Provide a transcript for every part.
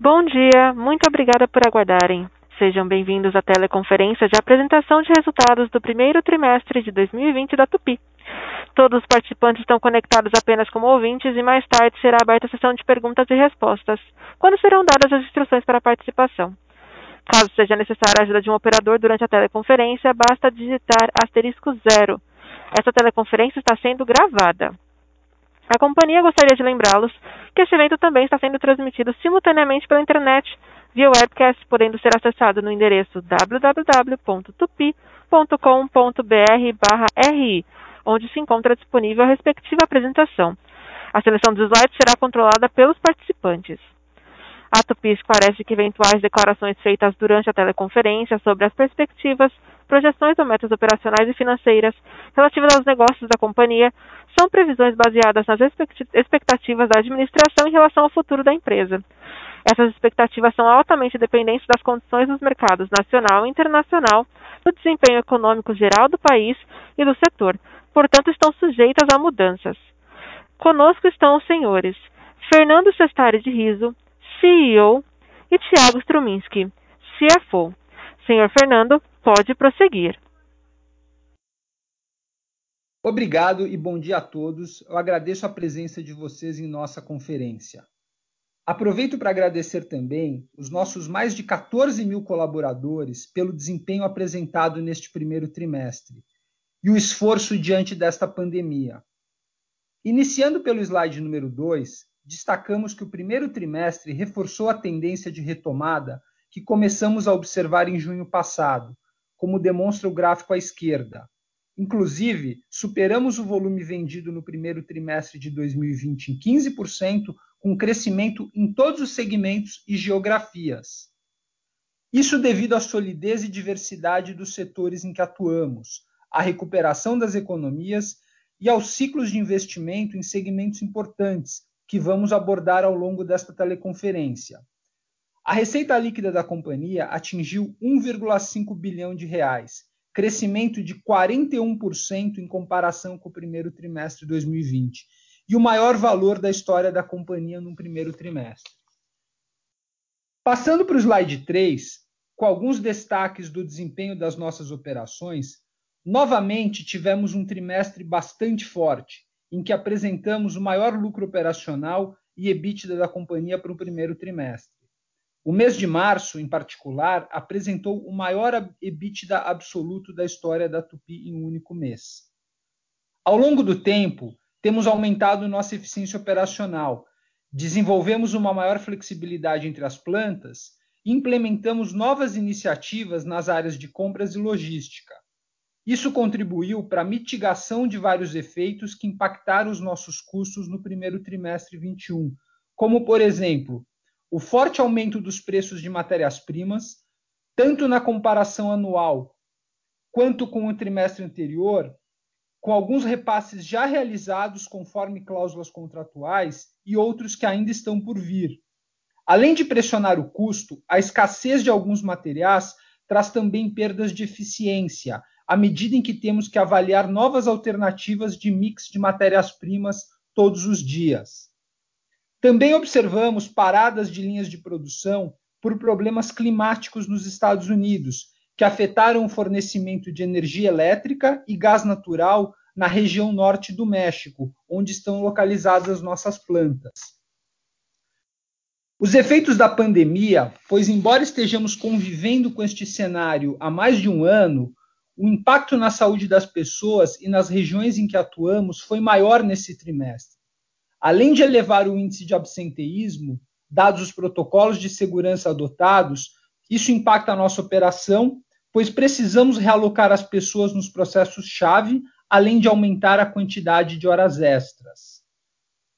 Bom dia, muito obrigada por aguardarem. Sejam bem-vindos à teleconferência de apresentação de resultados do primeiro trimestre de 2020 da Tupi. Todos os participantes estão conectados apenas como ouvintes e mais tarde será aberta a sessão de perguntas e respostas, quando serão dadas as instruções para a participação. Caso seja necessária a ajuda de um operador durante a teleconferência, basta digitar asterisco zero. Essa teleconferência está sendo gravada. A companhia gostaria de lembrá-los que este evento também está sendo transmitido simultaneamente pela internet via webcast, podendo ser acessado no endereço www.tupi.com.br/ri, onde se encontra disponível a respectiva apresentação. A seleção dos slides será controlada pelos participantes. A Tupi esclarece que eventuais declarações feitas durante a teleconferência sobre as perspectivas, projeções ou metas operacionais e financeiras relativas aos negócios da companhia são previsões baseadas nas expectativas da administração em relação ao futuro da empresa. Essas expectativas são altamente dependentes das condições dos mercados nacional e internacional, do desempenho econômico geral do país e do setor, portanto, estão sujeitas a mudanças. Conosco estão os senhores Fernando Sestari de Riso, CEO, e Tiago Struminski, CFO. Senhor Fernando, pode prosseguir. Obrigado e bom dia a todos. Eu agradeço a presença de vocês em nossa conferência. Aproveito para agradecer também os nossos mais de 14 mil colaboradores pelo desempenho apresentado neste primeiro trimestre e o esforço diante desta pandemia. Iniciando pelo slide número 2, destacamos que o primeiro trimestre reforçou a tendência de retomada que começamos a observar em junho passado, como demonstra o gráfico à esquerda. Inclusive, superamos o volume vendido no primeiro trimestre de 2020 em 15%, com crescimento em todos os segmentos e geografias. Isso devido à solidez e diversidade dos setores em que atuamos, à recuperação das economias e aos ciclos de investimento em segmentos importantes, que vamos abordar ao longo desta teleconferência. A receita líquida da companhia atingiu 1,5 bilhão de reais, crescimento de 41% em comparação com o primeiro trimestre de 2020, e o maior valor da história da companhia no primeiro trimestre. Passando para o slide 3, com alguns destaques do desempenho das nossas operações, novamente tivemos um trimestre bastante forte, em que apresentamos o maior lucro operacional e EBITDA da companhia para o primeiro trimestre. O mês de março, em particular, apresentou o maior EBITDA absoluto da história da Tupi em um único mês. Ao longo do tempo, temos aumentado nossa eficiência operacional, desenvolvemos uma maior flexibilidade entre as plantas e implementamos novas iniciativas nas áreas de compras e logística. Isso contribuiu para a mitigação de vários efeitos que impactaram os nossos custos no primeiro trimestre 21, como, por exemplo, o forte aumento dos preços de matérias-primas, tanto na comparação anual quanto com o trimestre anterior, com alguns repasses já realizados conforme cláusulas contratuais e outros que ainda estão por vir. Além de pressionar o custo, a escassez de alguns materiais traz também perdas de eficiência, à medida em que temos que avaliar novas alternativas de mix de matérias-primas todos os dias. Também observamos paradas de linhas de produção por problemas climáticos nos Estados Unidos, que afetaram o fornecimento de energia elétrica e gás natural na região norte do México, onde estão localizadas as nossas plantas. Os efeitos da pandemia, pois, embora estejamos convivendo com este cenário há mais de um ano, o impacto na saúde das pessoas e nas regiões em que atuamos foi maior nesse trimestre. Além de elevar o índice de absenteísmo, dados os protocolos de segurança adotados, isso impacta a nossa operação, pois precisamos realocar as pessoas nos processos-chave, além de aumentar a quantidade de horas extras.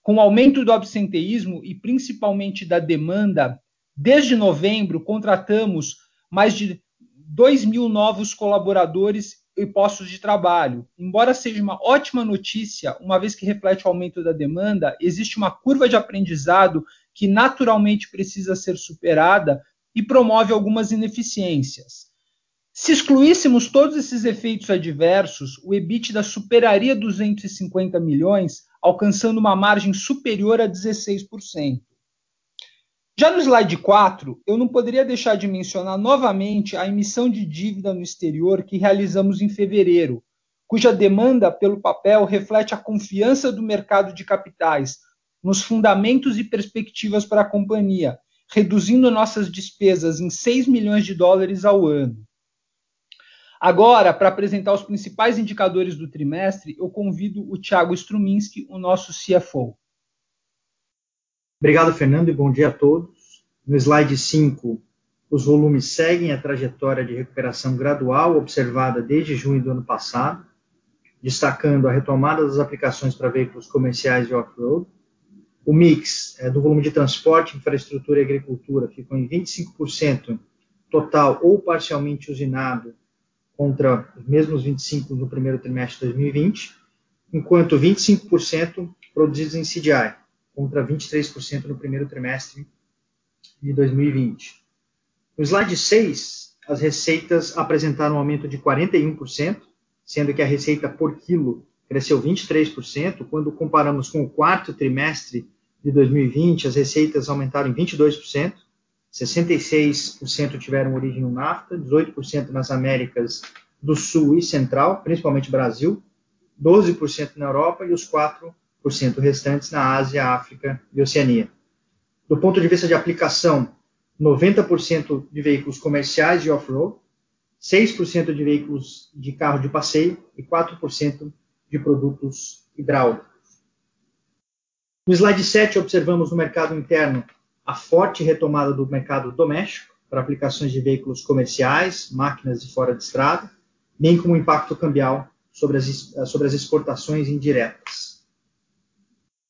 Com o aumento do absenteísmo e principalmente da demanda, desde novembro contratamos mais de 2 mil novos colaboradores e postos de trabalho. Embora seja uma ótima notícia, uma vez que reflete o aumento da demanda, existe uma curva de aprendizado que naturalmente precisa ser superada e promove algumas ineficiências. Se excluíssemos todos esses efeitos adversos, o EBITDA superaria 250 milhões, alcançando uma margem superior a 16%. Já no slide 4, eu não poderia deixar de mencionar novamente a emissão de dívida no exterior que realizamos em fevereiro, cuja demanda pelo papel reflete a confiança do mercado de capitais nos fundamentos e perspectivas para a companhia, reduzindo nossas despesas em 6 milhões de dólares ao ano. Agora, para apresentar os principais indicadores do trimestre, eu convido o Thiago Struminski, o nosso CFO. Obrigado, Fernando, e bom dia a todos. No slide 5, os volumes seguem a trajetória de recuperação gradual observada desde junho do ano passado, destacando a retomada das aplicações para veículos comerciais e off-road. O mix é, do volume de transporte, infraestrutura e agricultura ficou em 25% total ou parcialmente usinado contra os mesmos 25% no primeiro trimestre de 2020, enquanto 25% produzidos em CDI, contra 23% no primeiro trimestre de 2020. No slide 6, as receitas apresentaram um aumento de 41%, sendo que a receita por quilo cresceu 23%. Quando comparamos com o quarto trimestre de 2020, as receitas aumentaram em 22%. 66% tiveram origem no NAFTA, 18% nas Américas do Sul e Central, principalmente Brasil, 12% na Europa e os 4% restantes na Ásia, África e Oceania. Do ponto de vista de aplicação, 90% de veículos comerciais e off-road, 6% de veículos de carro de passeio e 4% de produtos hidráulicos. No slide 7, observamos no mercado interno a forte retomada do mercado doméstico para aplicações de veículos comerciais, máquinas de fora de estrada, bem como o impacto cambial sobre as, sobre as exportações indiretas.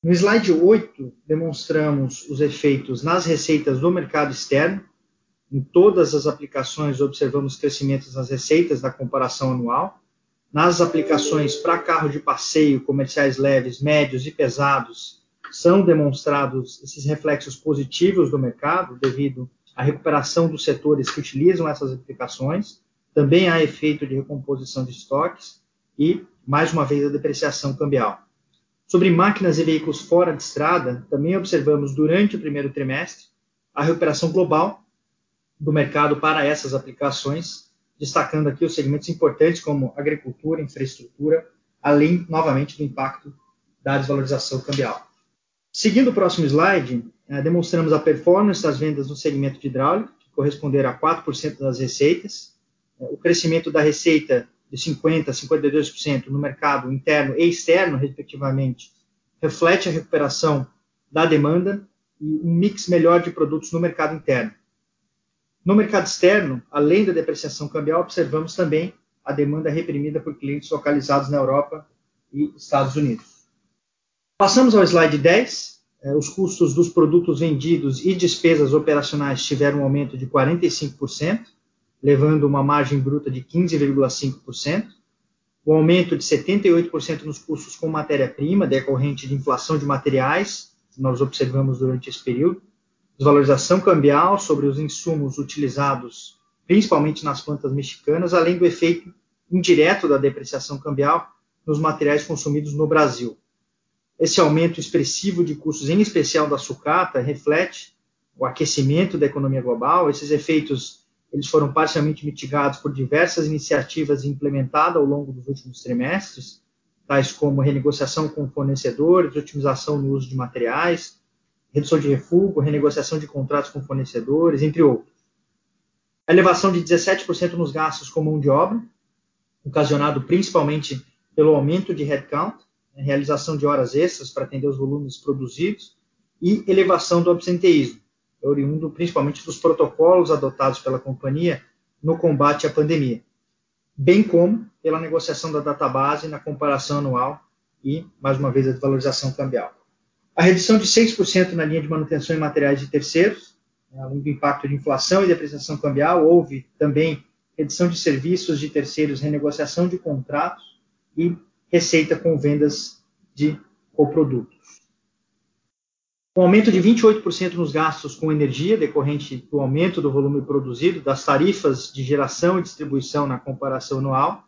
No slide 8, demonstramos os efeitos nas receitas do mercado externo. Em todas as aplicações, observamos crescimentos nas receitas da comparação anual. Nas aplicações para carro de passeio, comerciais leves, médios e pesados, são demonstrados esses reflexos positivos do mercado devido à recuperação dos setores que utilizam essas aplicações. Também há efeito de recomposição de estoques e, mais uma vez, a depreciação cambial. Sobre máquinas e veículos fora de estrada, também observamos durante o primeiro trimestre a recuperação global do mercado para essas aplicações, destacando aqui os segmentos importantes como agricultura, infraestrutura, além, novamente, do impacto da desvalorização cambial. Seguindo o próximo slide, eh, demonstramos a performance das vendas no segmento de hidráulico, que corresponderam a 4% das receitas, eh, o crescimento da receita de 50% a 52% no mercado interno e externo, respectivamente, reflete a recuperação da demanda e um mix melhor de produtos no mercado interno. No mercado externo, além da depreciação cambial, observamos também a demanda reprimida por clientes localizados na Europa e Estados Unidos. Passamos ao slide 10. É, os custos dos produtos vendidos e despesas operacionais tiveram um aumento de 45%, levando uma margem bruta de 15,5%. O aumento de 78% nos custos com matéria-prima, decorrente de inflação de materiais, nós observamos durante esse período. Desvalorização cambial sobre os insumos utilizados, principalmente nas plantas mexicanas, além do efeito indireto da depreciação cambial nos materiais consumidos no Brasil. Esse aumento expressivo de custos, em especial da sucata, reflete o aquecimento da economia global. Esses efeitos eles foram parcialmente mitigados por diversas iniciativas implementadas ao longo dos últimos trimestres, tais como renegociação com fornecedores, otimização no uso de materiais, redução de refúgio, renegociação de contratos com fornecedores, entre outros. A elevação de 17% nos gastos com mão de obra, ocasionado principalmente pelo aumento de headcount, realização de horas extras para atender os volumes produzidos e elevação do absenteísmo, oriundo principalmente dos protocolos adotados pela companhia no combate à pandemia, bem como pela negociação da database na comparação anual e, mais uma vez, a desvalorização cambial. A redução de 6% na linha de manutenção em materiais de terceiros, né, além do impacto de inflação e depreciação cambial, houve também redução de serviços de terceiros, renegociação de contratos e receita com vendas de coprodutos. Um aumento de 28% nos gastos com energia, decorrente do aumento do volume produzido, das tarifas de geração e distribuição na comparação anual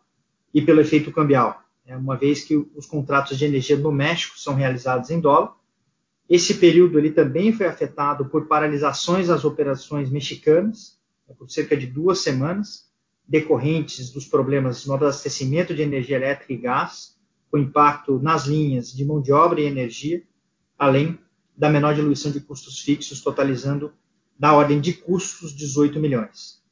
e pelo efeito cambial, né, uma vez que os contratos de energia no México são realizados em dólar, Esse período ele também foi afetado por paralisações das operações mexicanas, né, por cerca de duas semanas, decorrentes dos problemas no abastecimento de energia elétrica e gás, com impacto nas linhas de mão de obra e energia, além da menor diluição de custos fixos, totalizando da ordem de custos 18 milhões.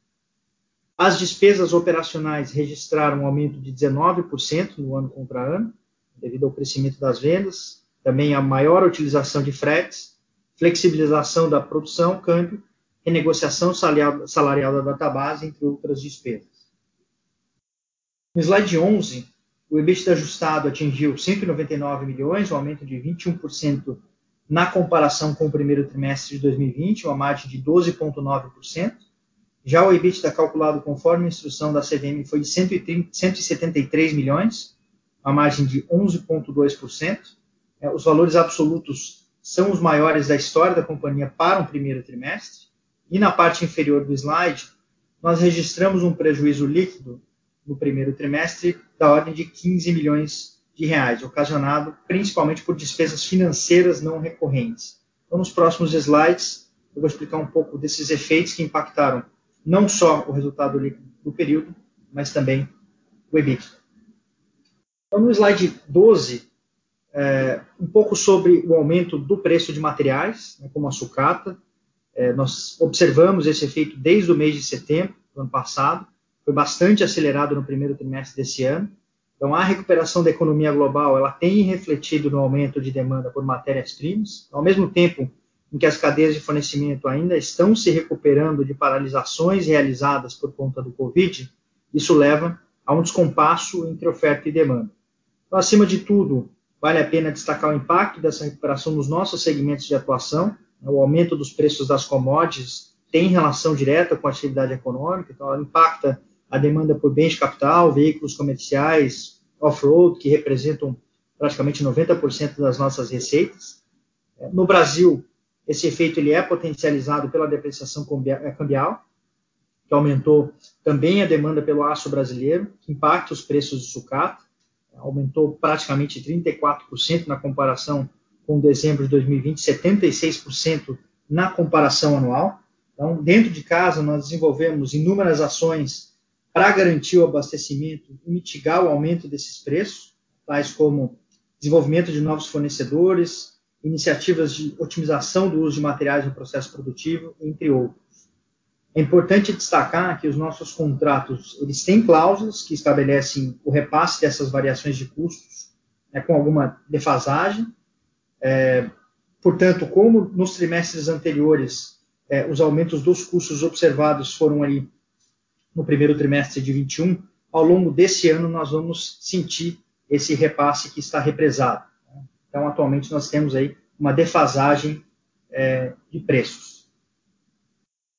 As despesas operacionais registraram um aumento de 19% no ano contra ano, devido ao crescimento das vendas, também a maior utilização de fretes, flexibilização da produção, câmbio, renegociação salarial da database, entre outras despesas. No slide 11, o EBITDA ajustado atingiu 199 milhões, um aumento de 21% na comparação com o primeiro trimestre de 2020, uma margem de 12,9%. Já o EBITDA calculado conforme a instrução da CVM foi de 173 milhões, uma margem de 11,2%. É, os valores absolutos são os maiores da história da companhia para um primeiro trimestre. E na parte inferior do slide, nós registramos um prejuízo líquido no primeiro trimestre da ordem de 15 milhões de reais, ocasionado principalmente por despesas financeiras não recorrentes. Então, nos próximos slides, eu vou explicar um pouco desses efeitos que impactaram não só o resultado líquido do período, mas também o EBITDA. Então, no slide 12, é, um pouco sobre o aumento do preço de materiais, né, como a sucata. É, nós observamos esse efeito desde o mês de setembro do ano passado, foi bastante acelerado no primeiro trimestre desse ano. Então, a recuperação da economia global ela tem refletido no aumento de demanda por matérias-primas, ao mesmo tempo em que as cadeias de fornecimento ainda estão se recuperando de paralisações realizadas por conta do Covid, isso leva a um descompasso entre oferta e demanda. Então, acima de tudo, vale a pena destacar o impacto dessa recuperação nos nossos segmentos de atuação. O aumento dos preços das commodities tem relação direta com a atividade econômica, então ela impacta a demanda por bens de capital, veículos comerciais, off-road, que representam praticamente 90% das nossas receitas. No Brasil, esse efeito ele é potencializado pela depreciação cambial, que aumentou também a demanda pelo aço brasileiro, que impacta os preços de sucata aumentou praticamente 34% na comparação com dezembro de 2020, 76% na comparação anual. Então, dentro de casa, nós desenvolvemos inúmeras ações para garantir o abastecimento e mitigar o aumento desses preços, tais como desenvolvimento de novos fornecedores, iniciativas de otimização do uso de materiais no processo produtivo, entre outros. É importante destacar que os nossos contratos eles têm cláusulas que estabelecem o repasse dessas variações de custos né, com alguma defasagem. É, portanto, como nos trimestres anteriores é, os aumentos dos custos observados foram ali no primeiro trimestre de 21, ao longo desse ano nós vamos sentir esse repasse que está represado. Né. Então, atualmente nós temos aí uma defasagem é, de preços.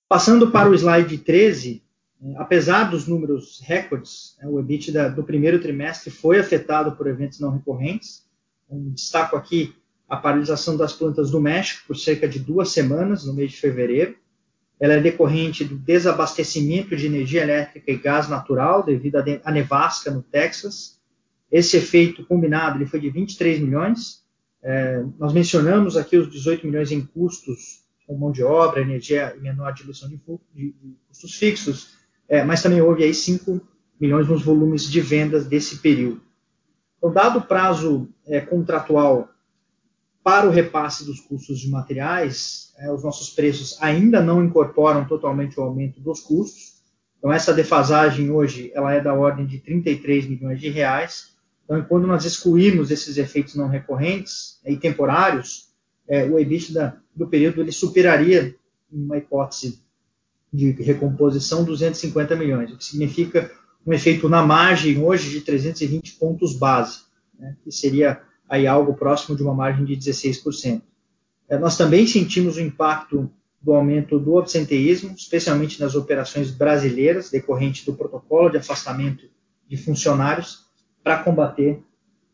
Passando para o slide 13, né, apesar dos números recordes, né, o EBITDA do primeiro trimestre foi afetado por eventos não recorrentes. Um destaco aqui a paralisação das plantas do México por cerca de duas semanas, no mês de fevereiro. Ela é decorrente do desabastecimento de energia elétrica e gás natural devido à nevasca no Texas. Esse efeito combinado ele foi de 23 milhões. É, nós mencionamos aqui os 18 milhões em custos com mão de obra, energia e menor diluição de, de, de custos fixos, é, mas também houve aí 5 milhões nos volumes de vendas desse período. Então, dado o prazo é, contratual para o repasse dos custos de materiais, é, os nossos preços ainda não incorporam totalmente o aumento dos custos. Então, essa defasagem hoje ela é da ordem de 33 milhões de reais. Então, quando nós excluirmos esses efeitos não recorrentes e temporários, é, o EBITDA do período ele superaria, em uma hipótese de recomposição, 250 milhões, o que significa um efeito na margem hoje de 320 pontos base, né, que seria aí algo próximo de uma margem de 16%. É, nós também sentimos o impacto do aumento do absenteísmo, especialmente nas operações brasileiras, decorrente do protocolo de afastamento de funcionários para combater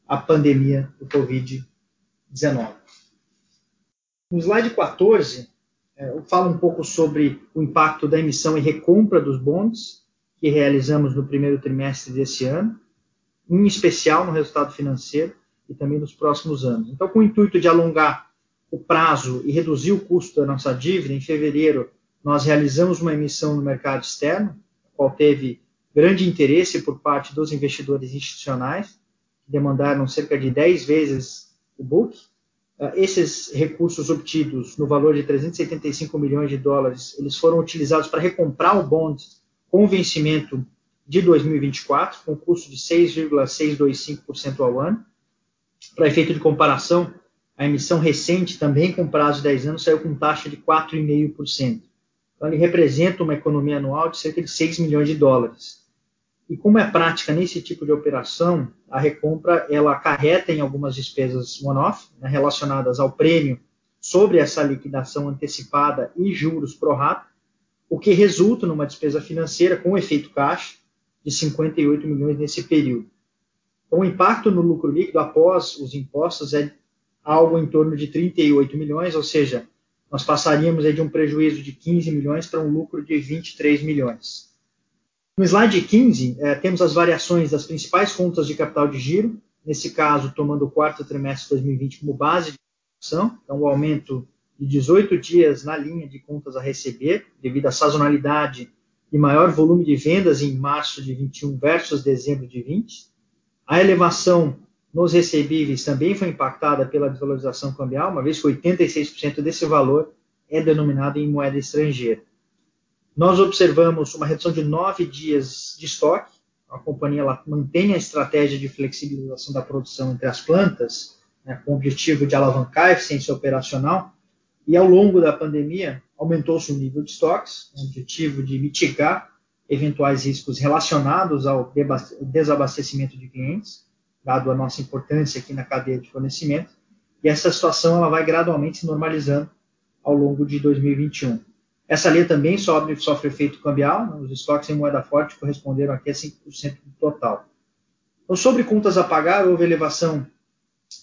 a pandemia do Covid-19. No slide 14, é, eu falo um pouco sobre o impacto da emissão e recompra dos bons que realizamos no primeiro trimestre desse ano, em especial no resultado financeiro e também nos próximos anos. Então, com o intuito de alongar o prazo e reduzir o custo da nossa dívida, em fevereiro nós realizamos uma emissão no mercado externo, qual teve grande interesse por parte dos investidores institucionais, que demandaram cerca de 10 vezes o book. Uh, esses recursos obtidos no valor de 375 milhões de dólares, eles foram utilizados para recomprar o bond com vencimento de 2024, com custo de 6,625% ao ano. Para efeito de comparação, a emissão recente, também com prazo de 10 anos, saiu com taxa de 4,5%. Então, ele representa uma economia anual de cerca de 6 milhões de dólares. E como é prática nesse tipo de operação, a recompra ela acarreta em algumas despesas one-off, né, relacionadas ao prêmio sobre essa liquidação antecipada e juros pro rata, o que resulta numa despesa financeira com efeito caixa de 58 milhões nesse período. Então, o impacto no lucro líquido após os impostos é algo em torno de 38 milhões, ou seja, nós passaríamos de um prejuízo de 15 milhões para um lucro de 23 milhões. No slide 15, é, temos as variações das principais contas de capital de giro, nesse caso, tomando o quarto trimestre de 2020 como base de discussão, então o aumento de 18 dias na linha de contas a receber, devido à sazonalidade e maior volume de vendas em março de 21 versus dezembro de 20. A elevação nos recebíveis também foi impactada pela desvalorização cambial, uma vez que 86% desse valor é denominado em moeda estrangeira. Nós observamos uma redução de nove dias de estoque. A companhia mantém a estratégia de flexibilização da produção entre as plantas, né, com o objetivo de alavancar a eficiência operacional. E ao longo da pandemia, aumentou-se o nível de estoques, com o objetivo de mitigar eventuais riscos relacionados ao desabastecimento de clientes dado a nossa importância aqui na cadeia de fornecimento, e essa situação ela vai gradualmente se normalizando ao longo de 2021. Essa linha também sofre, sofre efeito cambial, né? os estoques em moeda forte corresponderam aqui a 5% do total. Então, sobre contas a pagar, houve elevação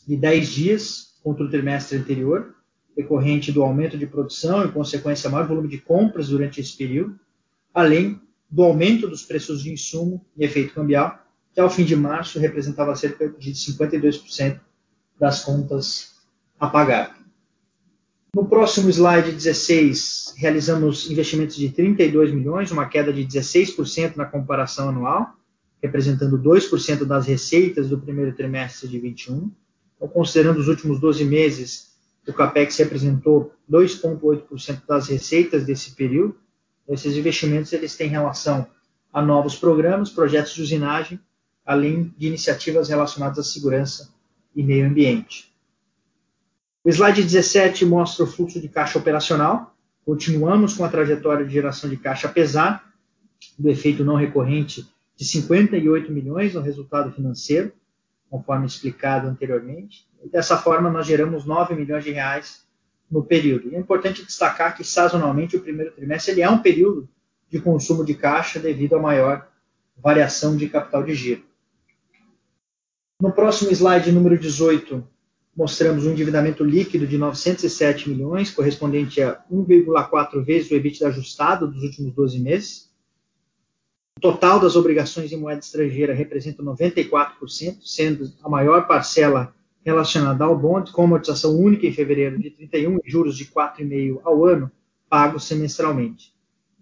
de 10 dias contra o trimestre anterior, decorrente do aumento de produção e, consequência, maior volume de compras durante esse período, além do aumento dos preços de insumo e efeito cambial, que ao fim de março representava cerca de 52% das contas a pagar. No próximo slide 16, realizamos investimentos de 32 milhões, uma queda de 16% na comparação anual, representando 2% das receitas do primeiro trimestre de 21. Então, considerando os últimos 12 meses, o CAPEX representou 2,8% das receitas desse período. Esses investimentos eles têm relação a novos programas, projetos de usinagem além de iniciativas relacionadas à segurança e meio ambiente. O slide 17 mostra o fluxo de caixa operacional. Continuamos com a trajetória de geração de caixa, apesar do efeito não recorrente de 58 milhões no resultado financeiro, conforme explicado anteriormente. Dessa forma, nós geramos 9 milhões de reais no período. E é importante destacar que, sazonalmente, o primeiro trimestre ele é um período de consumo de caixa devido à maior variação de capital de giro. No próximo slide, número 18, mostramos um endividamento líquido de 907 milhões, correspondente a 1,4 vezes o EBITDA ajustado dos últimos 12 meses. O total das obrigações em moeda estrangeira representa 94%, sendo a maior parcela relacionada ao bond, com amortização única em fevereiro de 31 e juros de 4,5 ao ano, pagos semestralmente.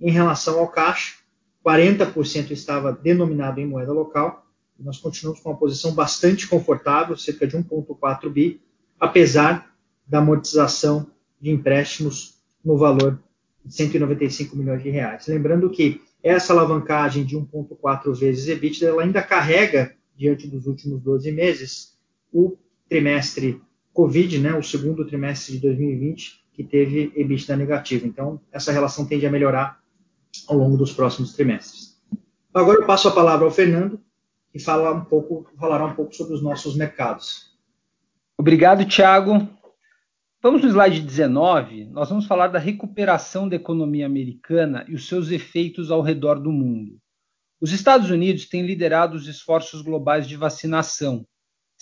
Em relação ao caixa, 40% estava denominado em moeda local nós continuamos com uma posição bastante confortável, cerca de 1,4 bi, apesar da amortização de empréstimos no valor de 195 milhões de reais. Lembrando que essa alavancagem de 1,4 vezes EBITDA, ela ainda carrega, diante dos últimos 12 meses, o trimestre Covid, né, o segundo trimestre de 2020, que teve EBITDA negativo. Então, essa relação tende a melhorar ao longo dos próximos trimestres. Agora eu passo a palavra ao Fernando, e falar um pouco, falará um pouco sobre os nossos mercados. Obrigado, Tiago. Vamos no slide 19. Nós vamos falar da recuperação da economia americana e os seus efeitos ao redor do mundo. Os Estados Unidos têm liderado os esforços globais de vacinação,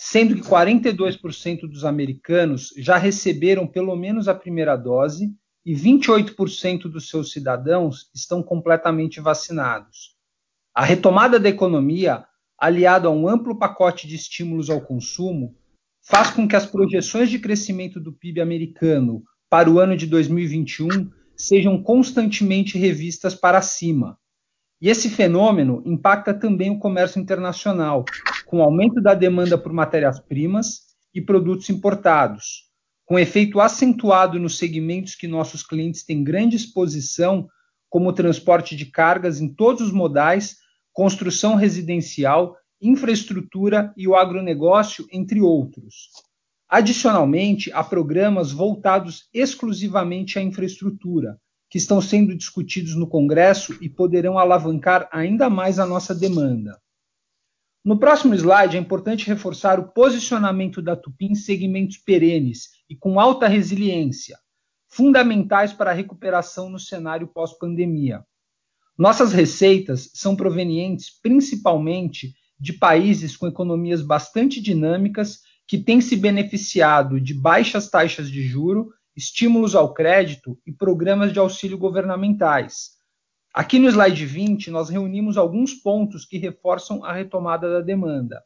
sendo que 42% dos americanos já receberam pelo menos a primeira dose e 28% dos seus cidadãos estão completamente vacinados. A retomada da economia aliado a um amplo pacote de estímulos ao consumo, faz com que as projeções de crescimento do PIB americano para o ano de 2021 sejam constantemente revistas para cima. E esse fenômeno impacta também o comércio internacional, com aumento da demanda por matérias-primas e produtos importados, com efeito acentuado nos segmentos que nossos clientes têm grande exposição, como o transporte de cargas em todos os modais, construção residencial infraestrutura e o agronegócio, entre outros. Adicionalmente, há programas voltados exclusivamente à infraestrutura, que estão sendo discutidos no Congresso e poderão alavancar ainda mais a nossa demanda. No próximo slide, é importante reforçar o posicionamento da Tupi em segmentos perenes e com alta resiliência, fundamentais para a recuperação no cenário pós-pandemia. Nossas receitas são provenientes principalmente de países com economias bastante dinâmicas que têm se beneficiado de baixas taxas de juro, estímulos ao crédito e programas de auxílio governamentais. Aqui no slide 20, nós reunimos alguns pontos que reforçam a retomada da demanda.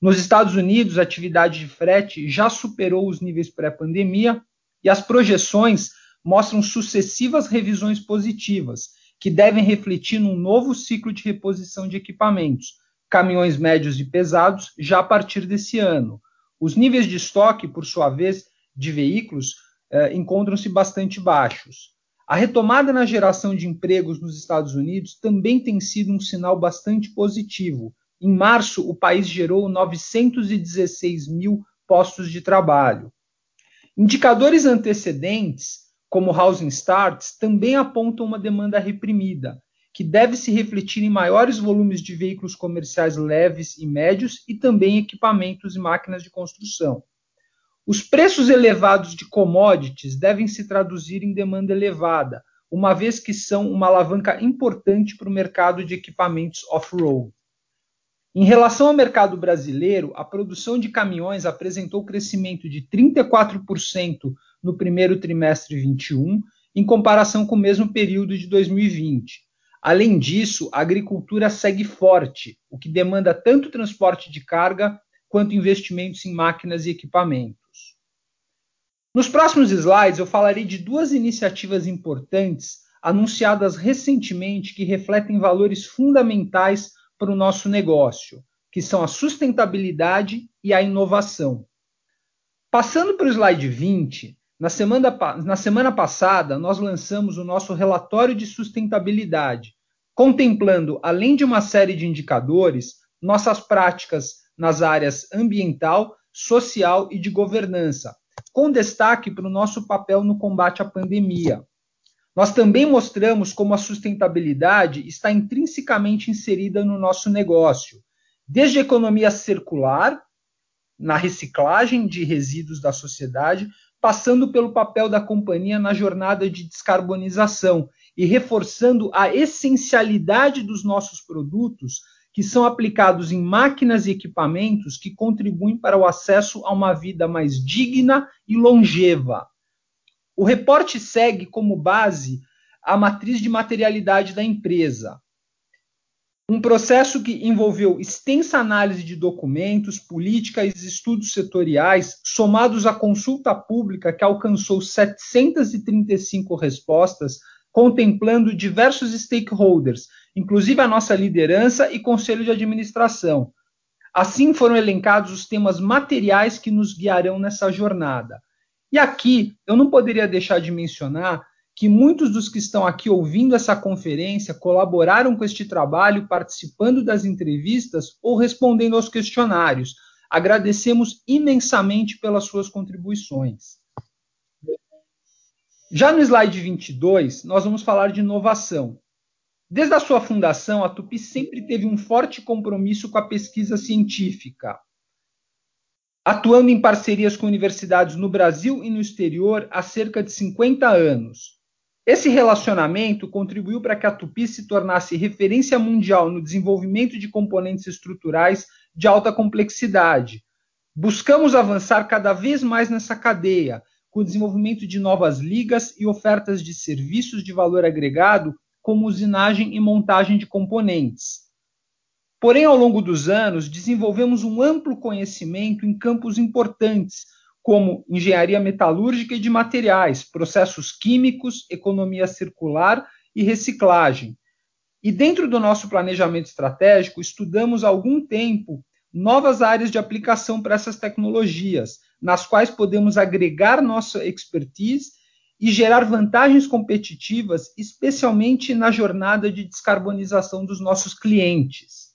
Nos Estados Unidos, a atividade de frete já superou os níveis pré-pandemia e as projeções mostram sucessivas revisões positivas, que devem refletir num novo ciclo de reposição de equipamentos, caminhões médios e pesados já a partir desse ano. Os níveis de estoque, por sua vez, de veículos eh, encontram-se bastante baixos. A retomada na geração de empregos nos Estados Unidos também tem sido um sinal bastante positivo. Em março, o país gerou 916 mil postos de trabalho. Indicadores antecedentes, como housing starts, também apontam uma demanda reprimida, que deve se refletir em maiores volumes de veículos comerciais leves e médios e também equipamentos e máquinas de construção. Os preços elevados de commodities devem se traduzir em demanda elevada, uma vez que são uma alavanca importante para o mercado de equipamentos off-road. Em relação ao mercado brasileiro, a produção de caminhões apresentou crescimento de 34% no primeiro trimestre 21, em comparação com o mesmo período de 2020. Além disso, a agricultura segue forte, o que demanda tanto transporte de carga quanto investimentos em máquinas e equipamentos. Nos próximos slides, eu falarei de duas iniciativas importantes anunciadas recentemente que refletem valores fundamentais para o nosso negócio, que são a sustentabilidade e a inovação. Passando para o slide 20, na semana, na semana passada, nós lançamos o nosso relatório de sustentabilidade, contemplando, além de uma série de indicadores, nossas práticas nas áreas ambiental, social e de governança, com destaque para o nosso papel no combate à pandemia. Nós também mostramos como a sustentabilidade está intrinsecamente inserida no nosso negócio, desde a economia circular, na reciclagem de resíduos da sociedade, passando pelo papel da companhia na jornada de descarbonização e reforçando a essencialidade dos nossos produtos que são aplicados em máquinas e equipamentos que contribuem para o acesso a uma vida mais digna e longeva. O reporte segue como base a matriz de materialidade da empresa, um processo que envolveu extensa análise de documentos, políticas e estudos setoriais, somados à consulta pública que alcançou 735 respostas, contemplando diversos stakeholders, inclusive a nossa liderança e conselho de administração. Assim foram elencados os temas materiais que nos guiarão nessa jornada. E aqui eu não poderia deixar de mencionar que muitos dos que estão aqui ouvindo essa conferência colaboraram com este trabalho, participando das entrevistas ou respondendo aos questionários. Agradecemos imensamente pelas suas contribuições. Já no slide 22, nós vamos falar de inovação. Desde a sua fundação, a Tupi sempre teve um forte compromisso com a pesquisa científica, atuando em parcerias com universidades no Brasil e no exterior há cerca de 50 anos. Esse relacionamento contribuiu para que a Tupi se tornasse referência mundial no desenvolvimento de componentes estruturais de alta complexidade. Buscamos avançar cada vez mais nessa cadeia, com o desenvolvimento de novas ligas e ofertas de serviços de valor agregado, como usinagem e montagem de componentes. Porém, ao longo dos anos, desenvolvemos um amplo conhecimento em campos importantes, como engenharia metalúrgica e de materiais, processos químicos, economia circular e reciclagem. E dentro do nosso planejamento estratégico, estudamos há algum tempo novas áreas de aplicação para essas tecnologias, nas quais podemos agregar nossa expertise e gerar vantagens competitivas, especialmente na jornada de descarbonização dos nossos clientes.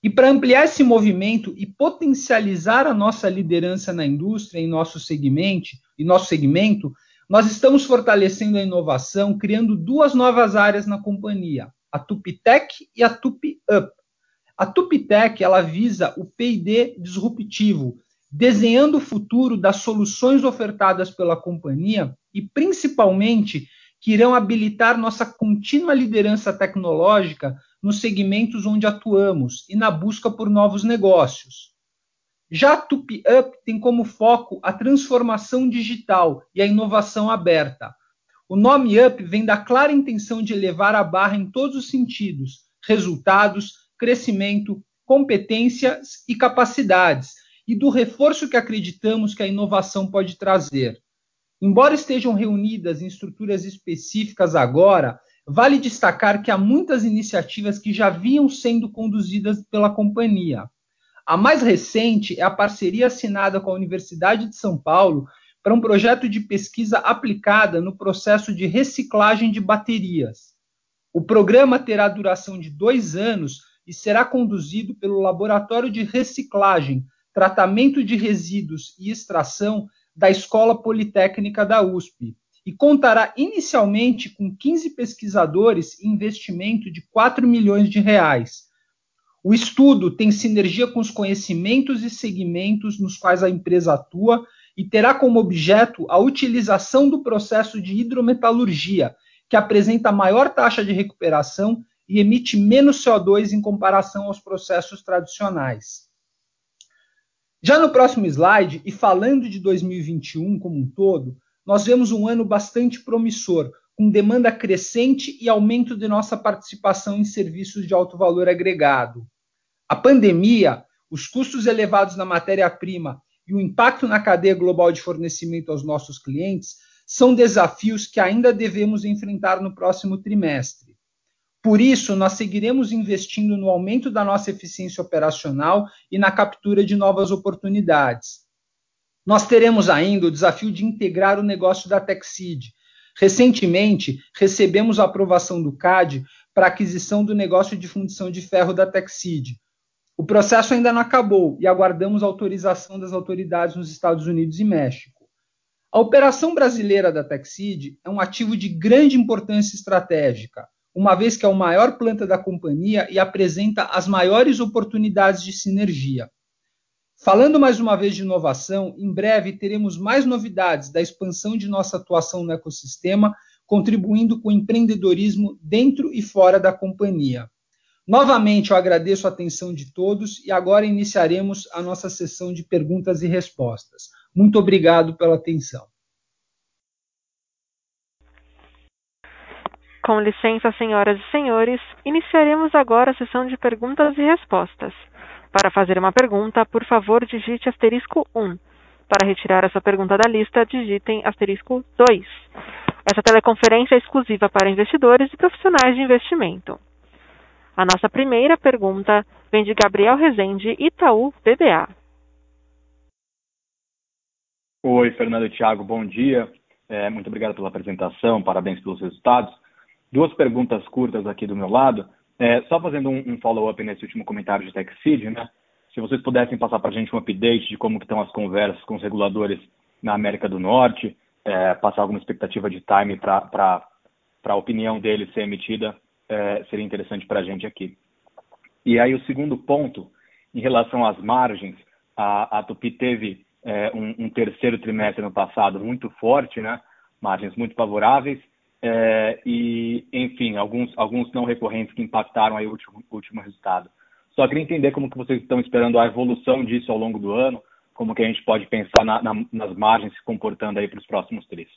E para ampliar esse movimento e potencializar a nossa liderança na indústria em nosso segmento, em nosso segmento, nós estamos fortalecendo a inovação, criando duas novas áreas na companhia, a Tupitec e a TupUp. A Tupitec ela visa o P&D disruptivo, desenhando o futuro das soluções ofertadas pela companhia e principalmente que irão habilitar nossa contínua liderança tecnológica nos segmentos onde atuamos e na busca por novos negócios. Já a TupiUp tem como foco a transformação digital e a inovação aberta. O nome Up vem da clara intenção de elevar a barra em todos os sentidos: resultados, crescimento, competências e capacidades, e do reforço que acreditamos que a inovação pode trazer. Embora estejam reunidas em estruturas específicas agora, Vale destacar que há muitas iniciativas que já vinham sendo conduzidas pela companhia. A mais recente é a parceria assinada com a Universidade de São Paulo para um projeto de pesquisa aplicada no processo de reciclagem de baterias. O programa terá duração de dois anos e será conduzido pelo Laboratório de Reciclagem, Tratamento de Resíduos e Extração da Escola Politécnica da USP, e contará inicialmente com 15 pesquisadores e investimento de 4 milhões de reais. O estudo tem sinergia com os conhecimentos e segmentos nos quais a empresa atua e terá como objeto a utilização do processo de hidrometalurgia, que apresenta maior taxa de recuperação e emite menos CO2 em comparação aos processos tradicionais. Já no próximo slide, e falando de 2021 como um todo, nós vemos um ano bastante promissor, com demanda crescente e aumento de nossa participação em serviços de alto valor agregado. A pandemia, os custos elevados na matéria-prima e o impacto na cadeia global de fornecimento aos nossos clientes são desafios que ainda devemos enfrentar no próximo trimestre. Por isso, nós seguiremos investindo no aumento da nossa eficiência operacional e na captura de novas oportunidades. Nós teremos ainda o desafio de integrar o negócio da Texid. Recentemente, recebemos a aprovação do CAD para a aquisição do negócio de fundição de ferro da Texid. O processo ainda não acabou e aguardamos autorização das autoridades nos Estados Unidos e México. A operação brasileira da Texid é um ativo de grande importância estratégica, uma vez que é o maior planta da companhia e apresenta as maiores oportunidades de sinergia. Falando mais uma vez de inovação, em breve teremos mais novidades da expansão de nossa atuação no ecossistema, contribuindo com o empreendedorismo dentro e fora da companhia. Novamente, eu agradeço a atenção de todos e agora iniciaremos a nossa sessão de perguntas e respostas. Muito obrigado pela atenção. Com licença, senhoras e senhores, iniciaremos agora a sessão de perguntas e respostas. Para fazer uma pergunta, por favor, digite asterisco 1. Para retirar a sua pergunta da lista, digitem asterisco 2. Essa teleconferência é exclusiva para investidores e profissionais de investimento. A nossa primeira pergunta vem de Gabriel Rezende, Itaú BBA. Oi, Fernando e Thiago, bom dia. É, muito obrigado pela apresentação, parabéns pelos resultados. Duas perguntas curtas aqui do meu lado. É, só fazendo um, um follow-up nesse último comentário de TechSeed, né? Se vocês pudessem passar para a gente um update de como estão as conversas com os reguladores na América do Norte, é, passar alguma expectativa de time para a opinião deles ser emitida, é, seria interessante para a gente aqui. E aí o segundo ponto, em relação às margens, a, a Tupi teve é, um, um terceiro trimestre no passado muito forte, né? Margens muito favoráveis é, e, enfim, alguns, alguns não recorrentes que impactaram aí o último, último resultado. Só queria entender como que vocês estão esperando a evolução disso ao longo do ano, como que a gente pode pensar na, na, nas margens se comportando aí para os próximos três.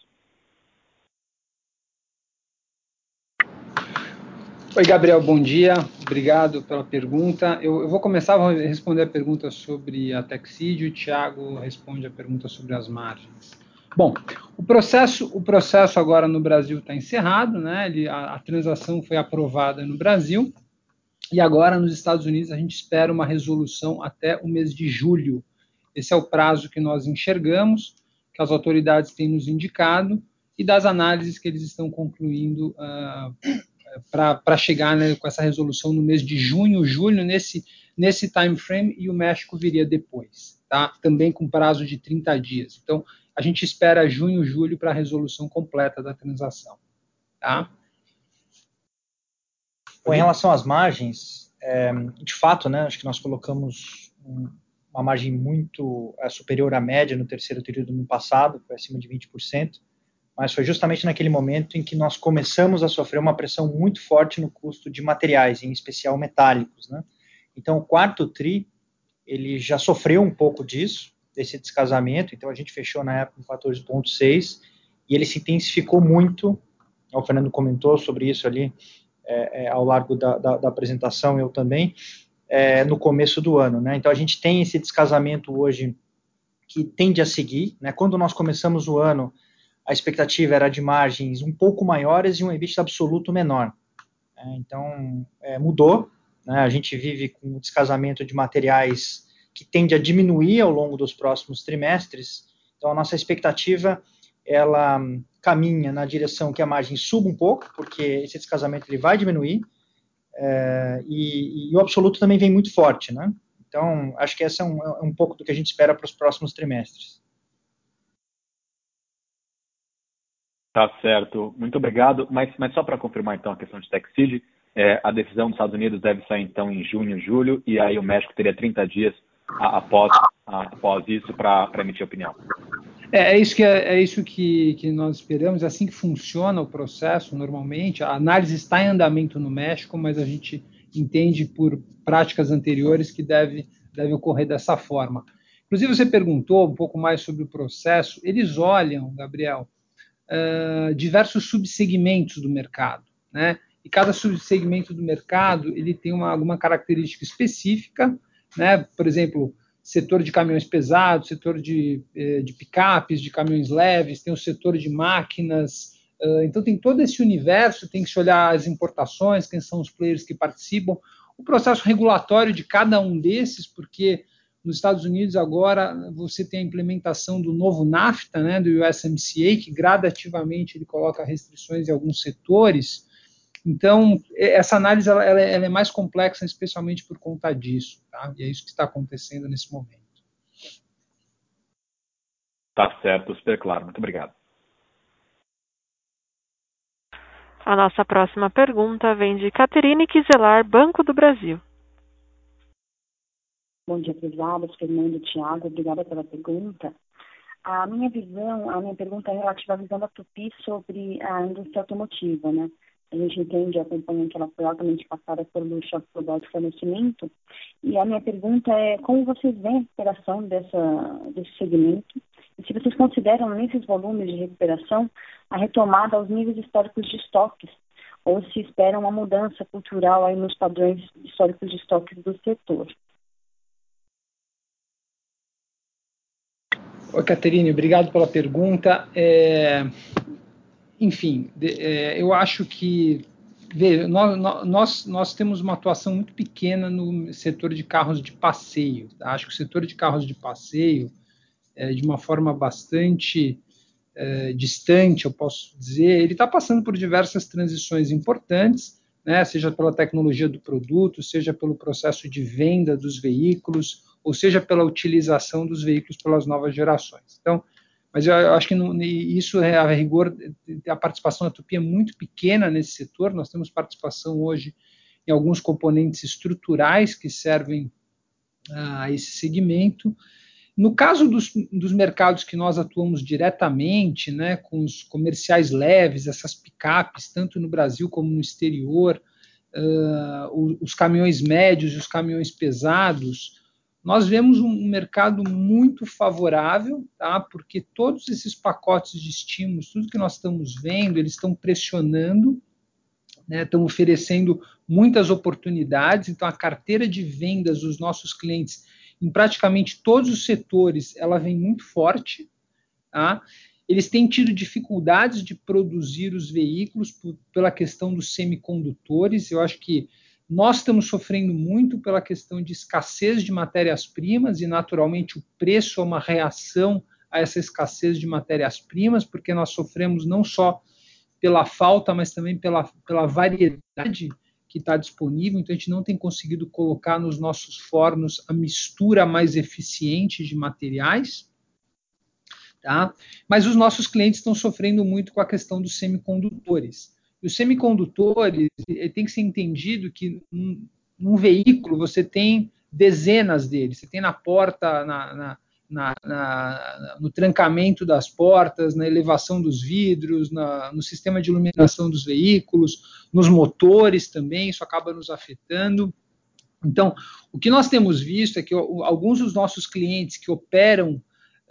Oi, Gabriel, bom dia. Obrigado pela pergunta. Eu, eu vou começar a responder a pergunta sobre a Texídio, o Thiago responde a pergunta sobre as margens. Bom, o processo, o processo agora no Brasil está encerrado, né? Ele, a, a transação foi aprovada no Brasil e agora nos Estados Unidos a gente espera uma resolução até o mês de julho. Esse é o prazo que nós enxergamos, que as autoridades têm nos indicado e das análises que eles estão concluindo uh, para chegar né, com essa resolução no mês de junho, julho, nesse, nesse time frame, e o México viria depois, tá? também com prazo de 30 dias. Então, a gente espera junho, julho para a resolução completa da transação. Tá? Com relação às margens, é, de fato, né, acho que nós colocamos um, uma margem muito é, superior à média no terceiro período do ano passado, foi acima de 20%, mas foi justamente naquele momento em que nós começamos a sofrer uma pressão muito forte no custo de materiais, em especial metálicos. Né? Então, o quarto TRI, ele já sofreu um pouco disso, desse descasamento, então a gente fechou na época com 14,6, e ele se intensificou muito, o Fernando comentou sobre isso ali é, é, ao largo da, da, da, apresentação, eu também, é, no começo do ano. Né? Então a gente tem esse descasamento hoje que tende a seguir. Né? Quando nós começamos o ano, a expectativa era de margens um pouco maiores e um EBITDA absoluto menor. É, então, é, mudou. Né? A gente vive com um descasamento de materiais que tende a diminuir ao longo dos próximos trimestres. Então, a nossa expectativa ela caminha na direção que a margem suba um pouco, porque esse descasamento ele vai diminuir, é, e, e, o absoluto também vem muito forte, né? Então, acho que esse é um, é um pouco do que a gente espera para os próximos trimestres. Tá certo, muito obrigado. Mas, mas só para confirmar então a questão de TechSeed, é, a decisão dos Estados Unidos deve sair então em junho, julho, e aí o México teria 30 dias após, após isso para emitir opinião. É, é, isso, que, é, é isso que, que nós esperamos, é assim que funciona o processo normalmente. A análise está em andamento no México, mas a gente entende por práticas anteriores que deve, deve ocorrer dessa forma. Inclusive, você perguntou um pouco mais sobre o processo. Eles olham, Gabriel, uh, diversos subsegmentos do mercado, né? E cada subsegmento do mercado ele tem uma, alguma característica específica, né? Por exemplo, setor de caminhões pesados, setor de, eh, de picapes, de caminhões leves, tem o setor de máquinas. Então tem todo esse universo, tem que se olhar as importações, quem são os players que participam, o processo regulatório de cada um desses, porque nos Estados Unidos, agora, você tem a implementação do novo NAFTA, né, do USMCA, que gradativamente ele coloca restrições em alguns setores. Então, essa análise ela, ela, é mais complexa, especialmente por conta disso. Tá? E é isso que está acontecendo nesse momento. Tá certo, super claro. Muito obrigado. A nossa próxima pergunta vem de Caterine Kiselar, Banco do Brasil. Bom dia, prezadas, Fernando, Tiago, obrigada pela pergunta. A minha visão, a minha pergunta é relativa à visão da Tupi sobre a indústria automotiva, né? A gente entende, acompanha que ela foi altamente passada pelo choque global de fornecimento. E a minha pergunta é como vocês veem a recuperação dessa, desse segmento e se vocês consideram nesses volumes de recuperação a retomada aos níveis históricos de estoques ou se esperam uma mudança cultural aí nos padrões históricos de estoques do setor. Oi, Caterine, obrigado pela pergunta. É, enfim, é, eu acho que veja, nós, nós, nós, temos uma atuação muito pequena no setor de carros de passeio. Tá? Acho que o setor de carros de passeio, é, de uma forma bastante é, distante, eu posso dizer, ele está passando por diversas transições importantes, né? seja pela tecnologia do produto, seja pelo processo de venda dos veículos, ou seja pela utilização dos veículos pelas novas gerações. Então, mas eu acho que não, isso é a rigor, a participação da Tupi é muito pequena nesse setor. Nós temos participação hoje em alguns componentes estruturais que servem a esse segmento. No caso dos, dos, mercados que nós atuamos diretamente, né, com os comerciais leves, essas picapes, tanto no Brasil como no exterior, uh, os caminhões médios e os caminhões pesados, nós vemos um mercado muito favorável, tá? porque todos esses pacotes de estímulos, tudo que nós estamos vendo, eles estão pressionando né, estão oferecendo muitas oportunidades, então a carteira de vendas dos nossos clientes em praticamente todos os setores, ela vem muito forte, tá? Eles têm tido dificuldades de produzir os veículos por, pela questão dos semicondutores. Eu acho que nós estamos sofrendo muito pela questão de escassez de matérias-primas e, naturalmente, o preço é uma reação a essa escassez de matérias-primas, porque nós sofremos não só pela falta, mas também pela, pela variedade que está disponível. Então, a gente não tem conseguido colocar nos nossos fornos a mistura mais eficiente de materiais. Tá? Mas os nossos clientes estão sofrendo muito com a questão dos semicondutores. E os semicondutores, tem que ser entendido que num, num veículo você tem dezenas deles. Você tem na porta, na, na, na, no trancamento das portas, na elevação dos vidros, no sistema de iluminação dos veículos, nos motores também, isso acaba nos afetando. Então, o que nós temos visto é que alguns dos nossos clientes que operam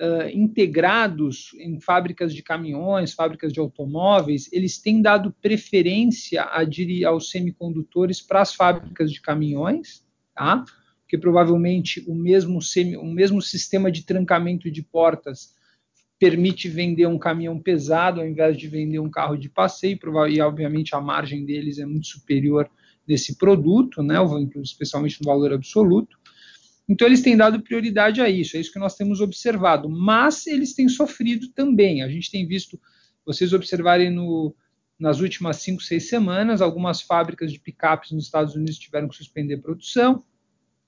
uh, integrados em fábricas de caminhões, fábricas de automóveis, eles têm dado preferência a, aos semicondutores para as fábricas de caminhões, tá? porque provavelmente o mesmo, semi, o mesmo sistema de trancamento de portas permite vender um caminhão pesado ao invés de vender um carro de passeio, e obviamente a margem deles é muito superior nesse produto, né, especialmente no valor absoluto. Então, eles têm dado prioridade a isso, é isso que nós temos observado. Mas eles têm sofrido também. A gente tem visto, vocês observarem no, nas últimas cinco, seis semanas, algumas fábricas de picapes nos Estados Unidos tiveram que suspender produção.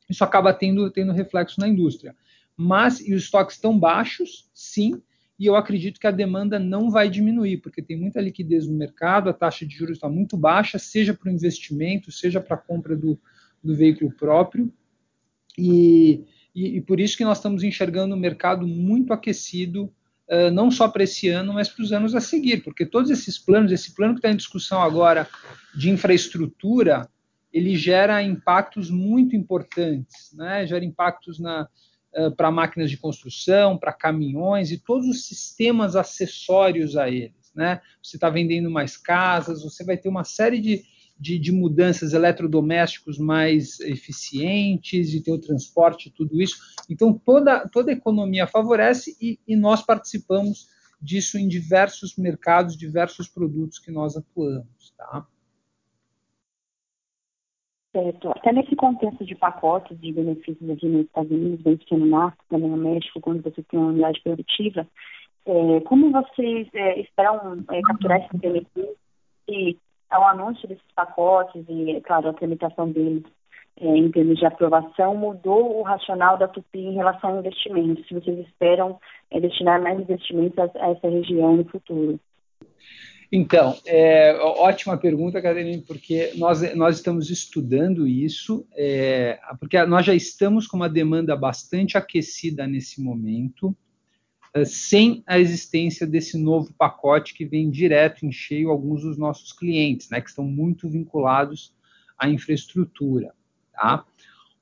Isso acaba tendo, tendo reflexo na indústria. Mas, e os estoques estão baixos, sim, e eu acredito que a demanda não vai diminuir, porque tem muita liquidez no mercado, a taxa de juros está muito baixa, seja para o investimento, seja para a compra do, do veículo próprio. E, e, e, por isso que nós estamos enxergando o mercado muito aquecido, uh, não só para esse ano, mas para os anos a seguir, porque todos esses planos, esse plano que está em discussão agora de infraestrutura, ele gera impactos muito importantes, né? gera impactos uh, para máquinas de construção, para caminhões e todos os sistemas acessórios a eles. Né? Você está vendendo mais casas, você vai ter uma série de, de, de, mudanças eletrodomésticos mais eficientes, de ter o transporte, tudo isso. Então, toda, toda a economia favorece e, e nós participamos disso em diversos mercados, diversos produtos que nós atuamos. Tá? Certo. Até nesse contexto de pacotes de benefícios aqui nos Estados Unidos, bem no NAFTA, também no México, quando você tem uma unidade produtiva, é, como vocês é, esperam é, capturar esse benefício e ao anúncio desses pacotes e, claro, a tramitação deles é, em termos de aprovação, mudou o racional da Tupi em relação a investimentos? Se vocês esperam é, destinar mais investimentos a, a, essa região no futuro? Então, é, ótima pergunta, Catarina, porque nós, nós estamos estudando isso, é, porque nós já estamos com uma demanda bastante aquecida nesse momento. Eh, sem a existência desse novo pacote que vem direto em cheio alguns dos nossos clientes, né, que estão muito vinculados à infraestrutura. Tá?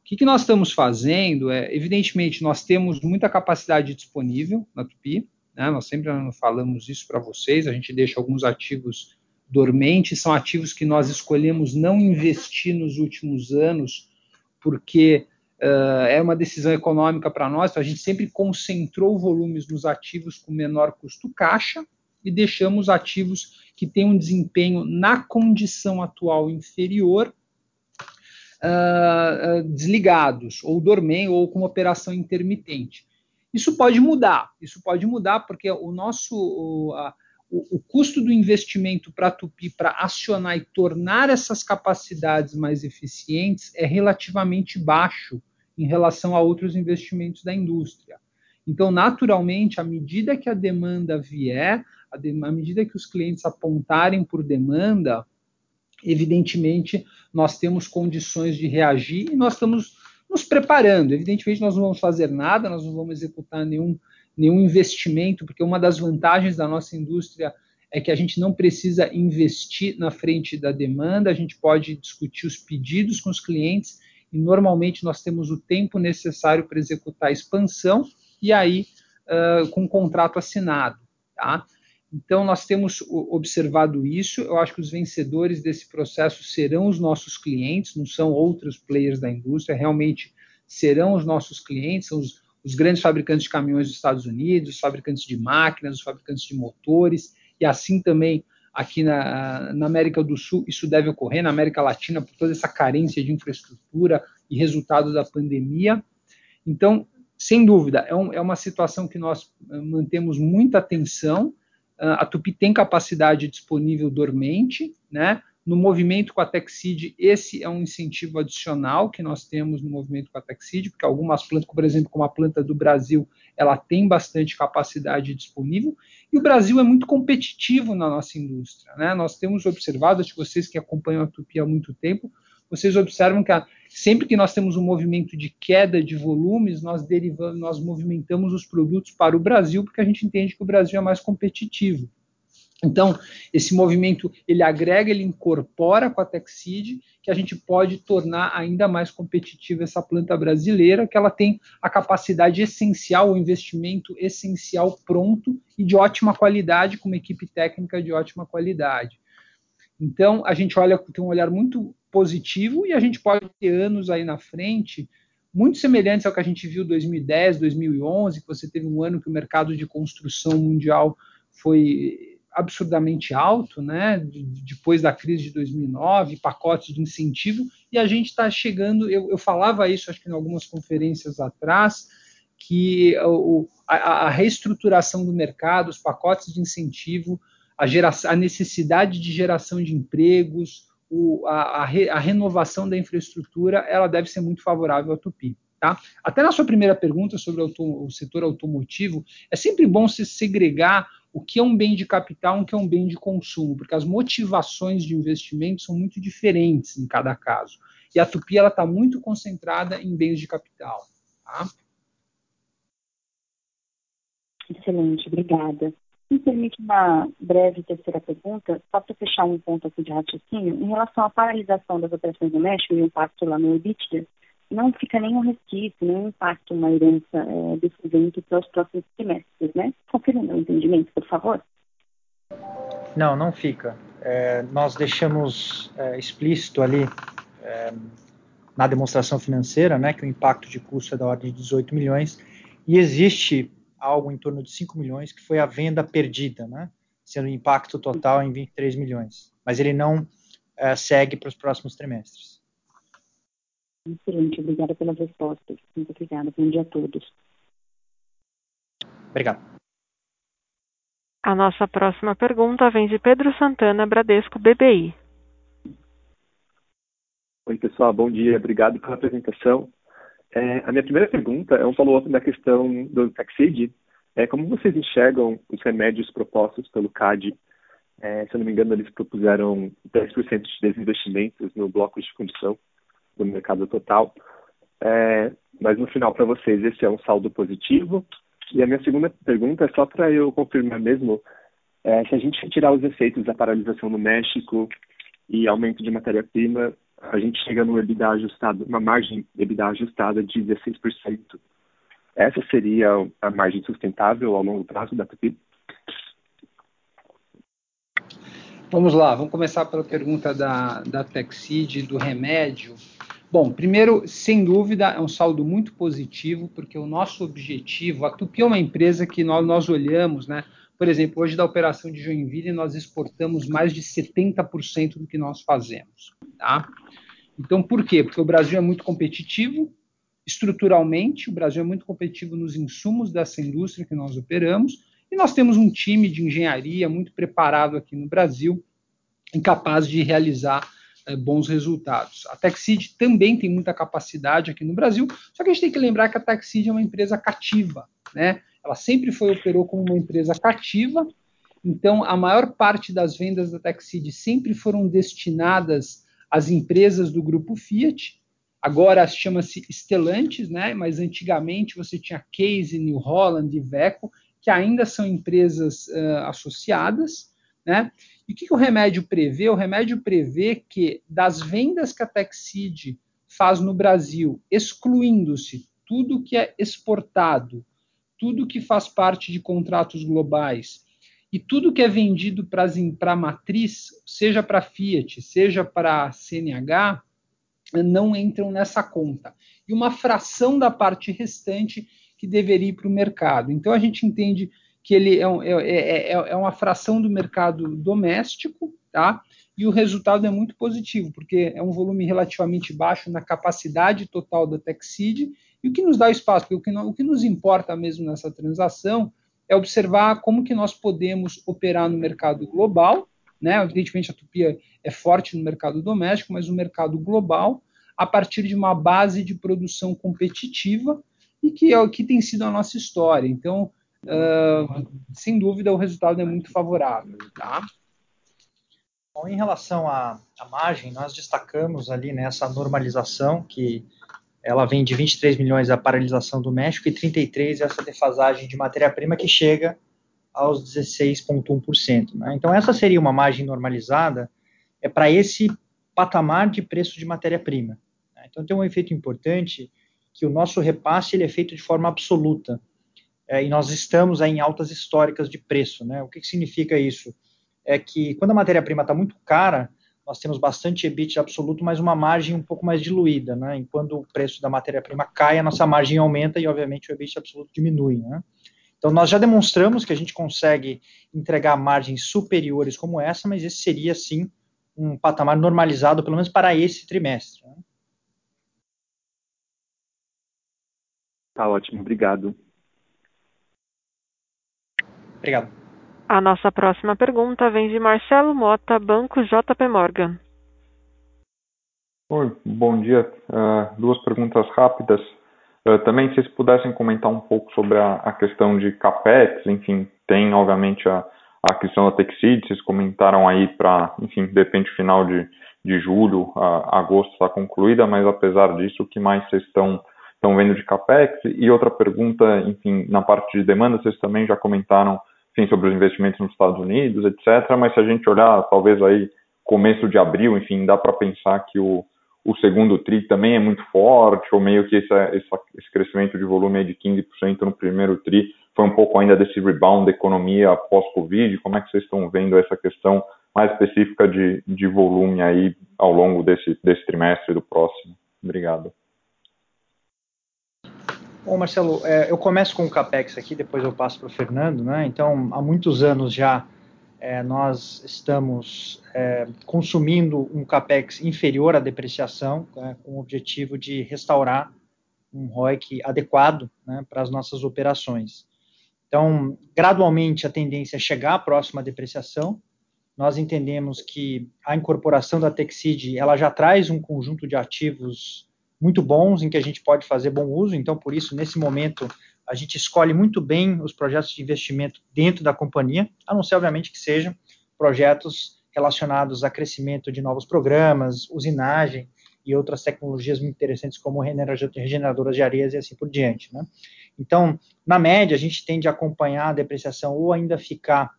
O que, que nós estamos fazendo é, evidentemente, nós temos muita capacidade disponível na Tupi, né, nós sempre falamos isso para vocês, a gente deixa alguns ativos dormentes, são ativos que nós escolhemos não investir nos últimos anos, porque Uh, é uma decisão econômica para nós, então a gente sempre concentrou volumes nos ativos com menor custo caixa e deixamos ativos que têm um desempenho na condição atual inferior uh, desligados, ou dormem, ou com operação intermitente. Isso pode mudar, isso pode mudar porque o nosso. O, a, o, o, custo do investimento para Tupi para acionar e tornar essas capacidades mais eficientes é relativamente baixo em relação a outros investimentos da indústria. Então, naturalmente, à medida que a demanda vier, à, de, à medida que os clientes apontarem por demanda, evidentemente, nós temos condições de reagir e nós estamos nos preparando. Evidentemente, nós não vamos fazer nada, nós não vamos executar nenhum, nenhum investimento, porque uma das vantagens da nossa indústria é que a gente não precisa investir na frente da demanda, a gente pode discutir os pedidos com os clientes e normalmente nós temos o tempo necessário para executar a expansão e aí uh, com um contrato assinado. Tá? Então, nós temos observado isso. Eu acho que os vencedores desse processo serão os nossos clientes, não são outros players da indústria, realmente serão os nossos clientes, são os, os grandes fabricantes de caminhões dos Estados Unidos, os fabricantes de máquinas, os fabricantes de motores, e assim também aqui na, na, América do Sul, isso deve ocorrer, na América Latina, por toda essa carência de infraestrutura e resultado da pandemia. Então, sem dúvida, é, um, é uma situação que nós eh, mantemos muita atenção. Uh, a Tupi tem capacidade disponível dormente, né? No movimento com a Texid, esse é um incentivo adicional que nós temos no movimento com a Texid, porque algumas plantas, por exemplo, como a planta do Brasil, ela tem bastante capacidade disponível, e o Brasil é muito competitivo na nossa indústria. Né? Nós temos observado, acho que vocês que acompanham a Tupi há muito tempo, vocês observam que a, sempre que nós temos um movimento de queda de volumes, nós derivamos, nós movimentamos os produtos para o Brasil, porque a gente entende que o Brasil é mais competitivo. Então, esse movimento ele agrega, ele incorpora com a Texid, que a gente pode tornar ainda mais competitiva essa planta brasileira, que ela tem a capacidade essencial, o investimento essencial pronto e de ótima qualidade, com uma equipe técnica de ótima qualidade. Então, a gente olha, tem um olhar muito positivo e a gente pode ter anos aí na frente muito semelhantes ao que a gente viu em 2010, 2011, que você teve um ano que o mercado de construção mundial foi absurdamente alto, né, depois da crise de 2009, pacotes de incentivo, e a gente está chegando, eu, eu, falava isso acho que em algumas conferências atrás, que o, a, a, reestruturação do mercado, os pacotes de incentivo, a, a necessidade de geração de empregos, o, a, a, re, a, renovação da infraestrutura, ela deve ser muito favorável ao Tupi. Tá? Até na sua primeira pergunta sobre o, setor automotivo, é sempre bom se segregar o que é um bem de capital e o que é um bem de consumo, porque as motivações de investimento são muito diferentes em cada caso. E a Tupi está muito concentrada em bens de capital. Tá? Excelente, obrigada. Me permite uma breve terceira pergunta, só para fechar um ponto aqui de raciocínio, em relação à paralisação das operações do México e o impacto lá no EBITDA, não fica nenhum resquício, nenhum impacto, uma herança é, desse evento para os próximos trimestres, né? Confirma meu entendimento, por favor. Não, não fica. É, nós deixamos é, explícito ali é, na demonstração financeira, né, que o impacto de custo é da ordem de 18 milhões e existe algo em torno de 5 milhões que foi a venda perdida, né, sendo o impacto total em 23 milhões. Mas ele não é, segue para os próximos trimestres. Excelente, obrigada pelas respostas. Muito obrigada. Bom dia a todos. Obrigado. A nossa próxima pergunta vem de Pedro Santana, Bradesco BBI. Oi, pessoal, bom dia. Obrigado pela apresentação. É, a minha primeira pergunta é um follow-up da questão do Taxid. É, como vocês enxergam os remédios propostos pelo CAD? É, se eu não me engano, eles propuseram 10% de desinvestimentos no bloco de fundição do mercado total. É, mas no final, para vocês, esse é um saldo positivo. E a minha segunda pergunta é só para eu confirmar mesmo, é, se a gente retirar os efeitos da paralisação no México e aumento de matéria-prima, a gente chega no EBITDA ajustado, uma margem EBITDA ajustada de 16%. Essa seria a margem sustentável ao longo prazo da Tupi? Vamos lá, vamos começar pela pergunta da, da Texid, do remédio. Bom, primeiro, sem dúvida, é um saldo muito positivo, porque o nosso objetivo, a Tupi é uma empresa que nós, nós olhamos, né? Por exemplo, hoje da operação de Joinville, nós exportamos mais de 70% do que nós fazemos, tá? Então, por quê? Porque o Brasil é muito competitivo, estruturalmente, o Brasil é muito competitivo nos insumos dessa indústria que nós operamos, e nós temos um time de engenharia muito preparado aqui no Brasil, incapaz de realizar é, bons resultados. A Texid também tem muita capacidade aqui no Brasil, só que a gente tem que lembrar que a Texid é uma empresa cativa, né? Ela sempre foi operou como uma empresa cativa, então a maior parte das vendas da Texid sempre foram destinadas às empresas do grupo Fiat. Agora chama-se Stellantis, né? Mas antigamente você tinha Case, New Holland, Iveco, que ainda são empresas uh, associadas, né? E o que, que o remédio prevê? O remédio prevê que das vendas que a Texid faz no Brasil, excluindo-se tudo que é exportado, tudo que faz parte de contratos globais e tudo que é vendido para a matriz, seja para Fiat, seja para CNH, não entram nessa conta. E uma fração da parte restante que deveria ir para o mercado. Então a gente entende que ele é, é, é, é, uma fração do mercado doméstico, tá? E o resultado é muito positivo, porque é um volume relativamente baixo na capacidade total da Texid, e o que nos dá espaço, porque o que, não, o que nos importa mesmo nessa transação é observar como que nós podemos operar no mercado global, né? Evidentemente a Tupia é forte no mercado doméstico, mas no mercado global, a partir de uma base de produção competitiva e que é o que tem sido a nossa história. Então, uh, sem dúvida, o resultado é muito favorável. Tá? Bom, em relação à, à margem, nós destacamos ali nessa normalização que ela vem de 23 milhões a paralisação do México e 33 essa defasagem de matéria-prima que chega aos 16,1%. Né? Então, essa seria uma margem normalizada é para esse patamar de preço de matéria-prima. Né? Então, tem um efeito importante que o nosso repasse ele é feito de forma absoluta é, e nós estamos em altas históricas de preço. Né? O que, que significa isso? É que quando a matéria-prima está muito cara, nós temos bastante EBIT absoluto, mas uma margem um pouco mais diluída. Né? Enquanto o preço da matéria-prima cai, a nossa margem aumenta e, obviamente, o EBIT absoluto diminui. Né? Então, nós já demonstramos que a gente consegue entregar margens superiores como essa, mas esse seria, sim, um patamar normalizado, pelo menos para esse trimestre. Né? Tá ótimo, obrigado. Obrigado. A nossa próxima pergunta vem de Marcelo Mota, Banco JP Morgan. Oi, bom dia. Uh, duas perguntas rápidas. Uh, também, se vocês pudessem comentar um pouco sobre a, a, questão de CAPEX, enfim, tem, obviamente, a, a questão da Texid, vocês comentaram aí para, enfim, de repente, final de, de julho, uh, agosto está concluída, mas apesar disso, o que mais vocês estão estão vendo de CAPEX? E outra pergunta, enfim, na parte de demanda, vocês também já comentaram enfim, sobre os investimentos nos Estados Unidos, etc. Mas se a gente olhar, talvez aí começo de abril, enfim, dá para pensar que o, o segundo TRI também é muito forte, ou meio que esse, esse, crescimento de volume de 15% no primeiro TRI foi um pouco ainda desse rebound da economia pós-Covid. Como é que vocês estão vendo essa questão mais específica de, de volume aí ao longo desse, desse trimestre e do próximo? Obrigado. Bom, Marcelo, é, eu começo com o CAPEX aqui, depois eu passo para o Fernando. Né? Então, há muitos anos já é, nós estamos é, consumindo um CAPEX inferior à depreciação, né, com o objetivo de restaurar um ROIC adequado né, para as nossas operações. Então, gradualmente, a tendência é chegar próxima à depreciação. Nós entendemos que a incorporação da Texid, ela já traz um conjunto de ativos muito bons em que a gente pode fazer bom uso. Então, por isso, nesse momento, a gente escolhe muito bem os projetos de investimento dentro da companhia, a não ser, obviamente, que sejam projetos relacionados a crescimento de novos programas, usinagem e outras tecnologias muito interessantes, como regeneradoras de areias e assim por diante. Né? Então, na média, a gente tende a acompanhar a depreciação ou ainda ficar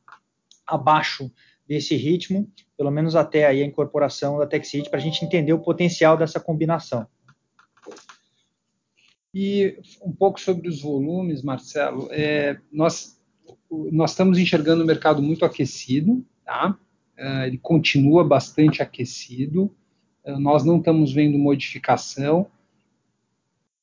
abaixo desse ritmo, pelo menos até aí a incorporação da TechSeed, para a gente entender o potencial dessa combinação. E um pouco sobre os volumes, Marcelo, é, nós, nós estamos enxergando o mercado muito aquecido, tá? É, ele continua bastante aquecido, é, nós não estamos vendo modificação.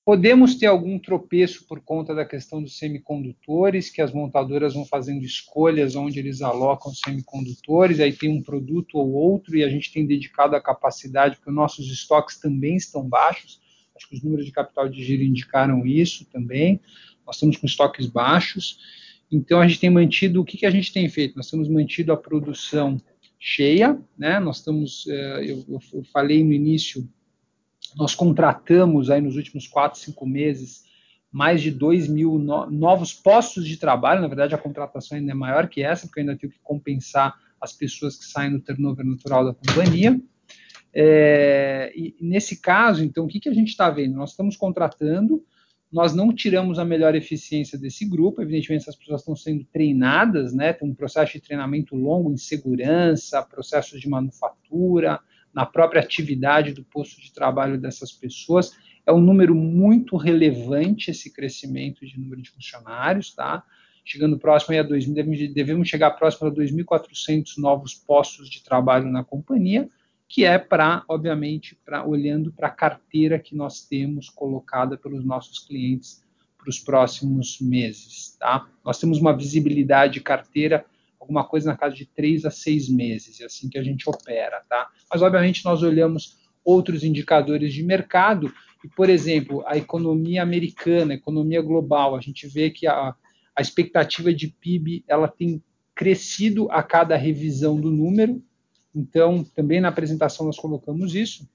Podemos ter algum tropeço por conta da questão dos semicondutores, que as montadoras vão fazendo escolhas onde eles alocam semicondutores, aí tem um produto ou outro, e a gente tem dedicado a capacidade, porque nossos estoques também estão baixos, Acho que os números de capital de giro indicaram isso também. Nós estamos com estoques baixos. Então, a gente tem mantido, o que, que a gente tem feito? Nós temos mantido a produção cheia, né? Nós estamos, eh, eu, eu falei no início, nós contratamos aí nos últimos quatro, cinco meses mais de 2 mil no, novos postos de trabalho. Na verdade, a contratação ainda é maior que essa, porque eu ainda tenho que compensar as pessoas que saem no turnover natural da companhia. É, e nesse caso, então, o que, que a gente está vendo? Nós estamos contratando, nós não tiramos a melhor eficiência desse grupo, evidentemente essas pessoas estão sendo treinadas, né, tem um processo de treinamento longo em segurança, processos de manufatura, na própria atividade do posto de trabalho dessas pessoas, é um número muito relevante esse crescimento de número de funcionários, tá? chegando próximo a 2.000, devemos chegar próximo a 2.400 novos postos de trabalho na companhia, que é para, obviamente, para olhando para a carteira que nós temos colocada pelos nossos clientes para os próximos meses. Tá? Nós temos uma visibilidade de carteira, alguma coisa na casa de três a seis meses, é assim que a gente opera. Tá? Mas, obviamente, nós olhamos outros indicadores de mercado, e, por exemplo, a economia americana, a economia global, a gente vê que a, a expectativa de PIB ela tem crescido a cada revisão do número, então, também na apresentação nós colocamos isso,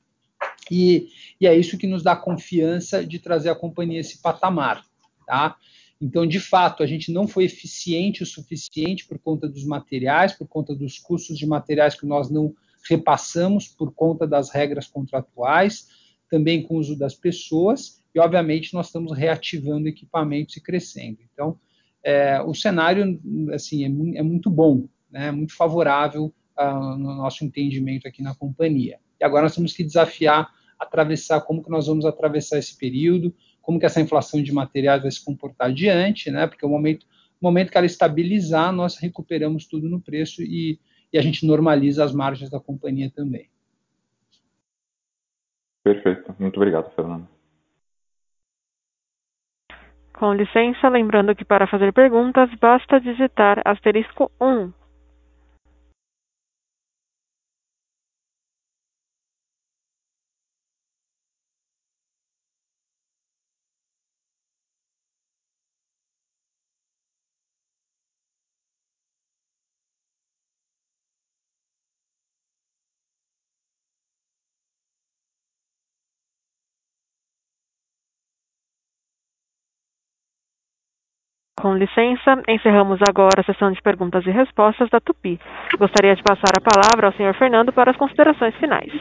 e, e, é isso que nos dá confiança de trazer a companhia esse patamar. Tá? Então, de fato, a gente não foi eficiente o suficiente por conta dos materiais, por conta dos custos de materiais que nós não repassamos, por conta das regras contratuais, também com o uso das pessoas, e obviamente nós estamos reativando equipamentos e crescendo. Então, é, o cenário assim, é, é muito bom, né, muito favorável uh, no nosso entendimento aqui na companhia. E agora nós temos que desafiar, atravessar, como que nós vamos atravessar esse período, como que essa inflação de materiais vai se comportar adiante, né? Porque o momento, o momento que ela estabilizar, nós recuperamos tudo no preço e, e a gente normaliza as margens da companhia também. Perfeito. Muito obrigado, Fernando. Com licença, lembrando que para fazer perguntas basta digitar asterisco 1 Com licença, encerramos agora a sessão de perguntas e respostas da Tupi. Gostaria de passar a palavra ao senhor Fernando para as considerações finais.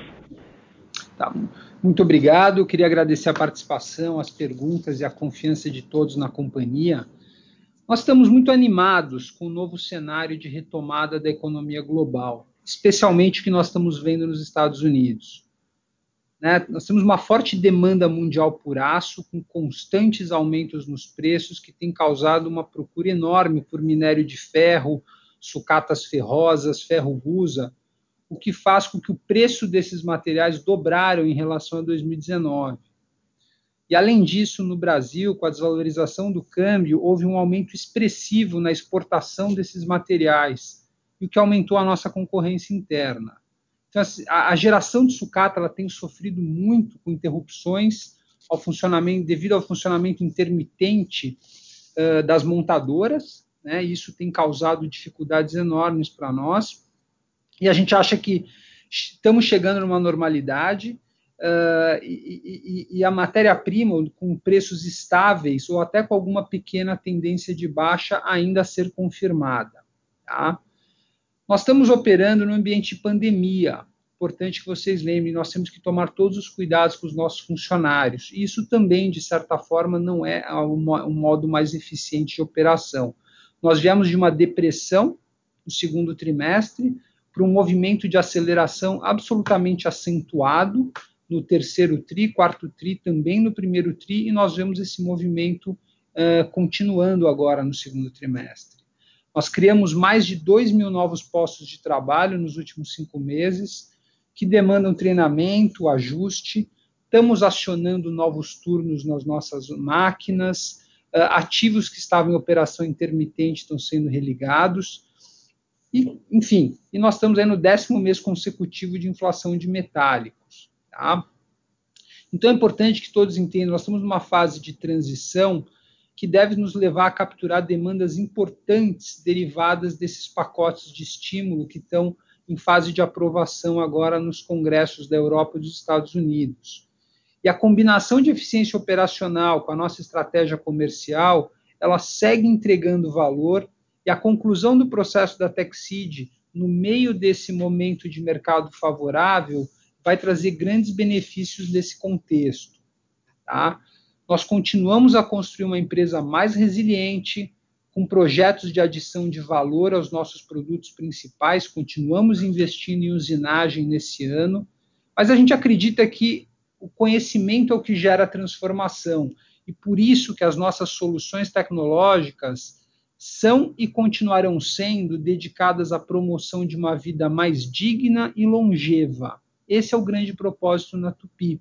Tá. Muito obrigado. Queria agradecer a participação, as perguntas e a confiança de todos na companhia. Nós estamos muito animados com o novo cenário de retomada da economia global, especialmente o que nós estamos vendo nos Estados Unidos. Né? Nós temos uma forte demanda mundial por aço, com constantes aumentos nos preços, que tem causado uma procura enorme por minério de ferro, sucatas ferrosas, ferro rusa, o que faz com que o preço desses materiais dobraram em relação a 2019. E além disso, no Brasil, com a desvalorização do câmbio, houve um aumento expressivo na exportação desses materiais, o que aumentou a nossa concorrência interna. Então, assim, a, geração de sucata ela tem sofrido muito com interrupções ao funcionamento, devido ao funcionamento intermitente uh, das montadoras, né? Isso tem causado dificuldades enormes para nós. E a gente acha que estamos chegando numa normalidade uh, e, e, e, a matéria-prima com preços estáveis ou até com alguma pequena tendência de baixa ainda a ser confirmada. Tá? Nós estamos operando no ambiente de pandemia. Importante que vocês lembrem, nós temos que tomar todos os cuidados com os nossos funcionários. Isso também, de certa forma, não é o modo mais eficiente de operação. Nós viemos de uma depressão no segundo trimestre para um movimento de aceleração absolutamente acentuado no terceiro tri, quarto tri, também no primeiro tri, e nós vemos esse movimento uh, continuando agora no segundo trimestre. Nós criamos mais de 2 mil novos postos de trabalho nos últimos cinco meses, que demandam treinamento, ajuste. Estamos acionando novos turnos nas nossas máquinas, ah, ativos que estavam em operação intermitente estão sendo religados. E, enfim, e nós estamos aí no décimo mês consecutivo de inflação de metálicos. Tá? Então é importante que todos entendam, nós estamos numa fase de transição que deve nos levar a capturar demandas importantes derivadas desses pacotes de estímulo que estão em fase de aprovação agora nos congressos da Europa e dos Estados Unidos. E a combinação de eficiência operacional com a nossa estratégia comercial, ela segue entregando valor e a conclusão do processo da TechSeed no meio desse momento de mercado favorável vai trazer grandes benefícios nesse contexto. Tá? Nós continuamos a construir uma empresa mais resiliente, com projetos de adição de valor aos nossos produtos principais, continuamos investindo em usinagem nesse ano, mas a gente acredita que o conhecimento é o que gera transformação, e por isso que as nossas soluções tecnológicas são e continuarão sendo dedicadas à promoção de uma vida mais digna e longeva. Esse é o grande propósito na Tupi.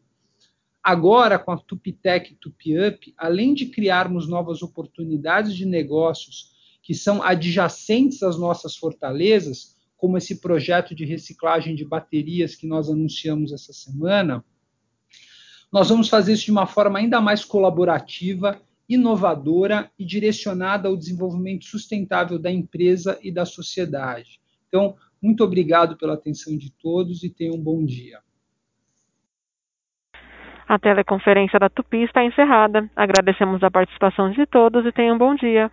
Agora, com a Tupitec e TupiUp, além de criarmos novas oportunidades de negócios que são adjacentes às nossas fortalezas, como esse projeto de reciclagem de baterias que nós anunciamos essa semana, nós vamos fazer isso de uma forma ainda mais colaborativa, inovadora e direcionada ao desenvolvimento sustentável da empresa e da sociedade. Então, muito obrigado pela atenção de todos e tenham um bom dia. A teleconferência da Tupi está encerrada. Agradecemos a participação de todos e tenham um bom dia.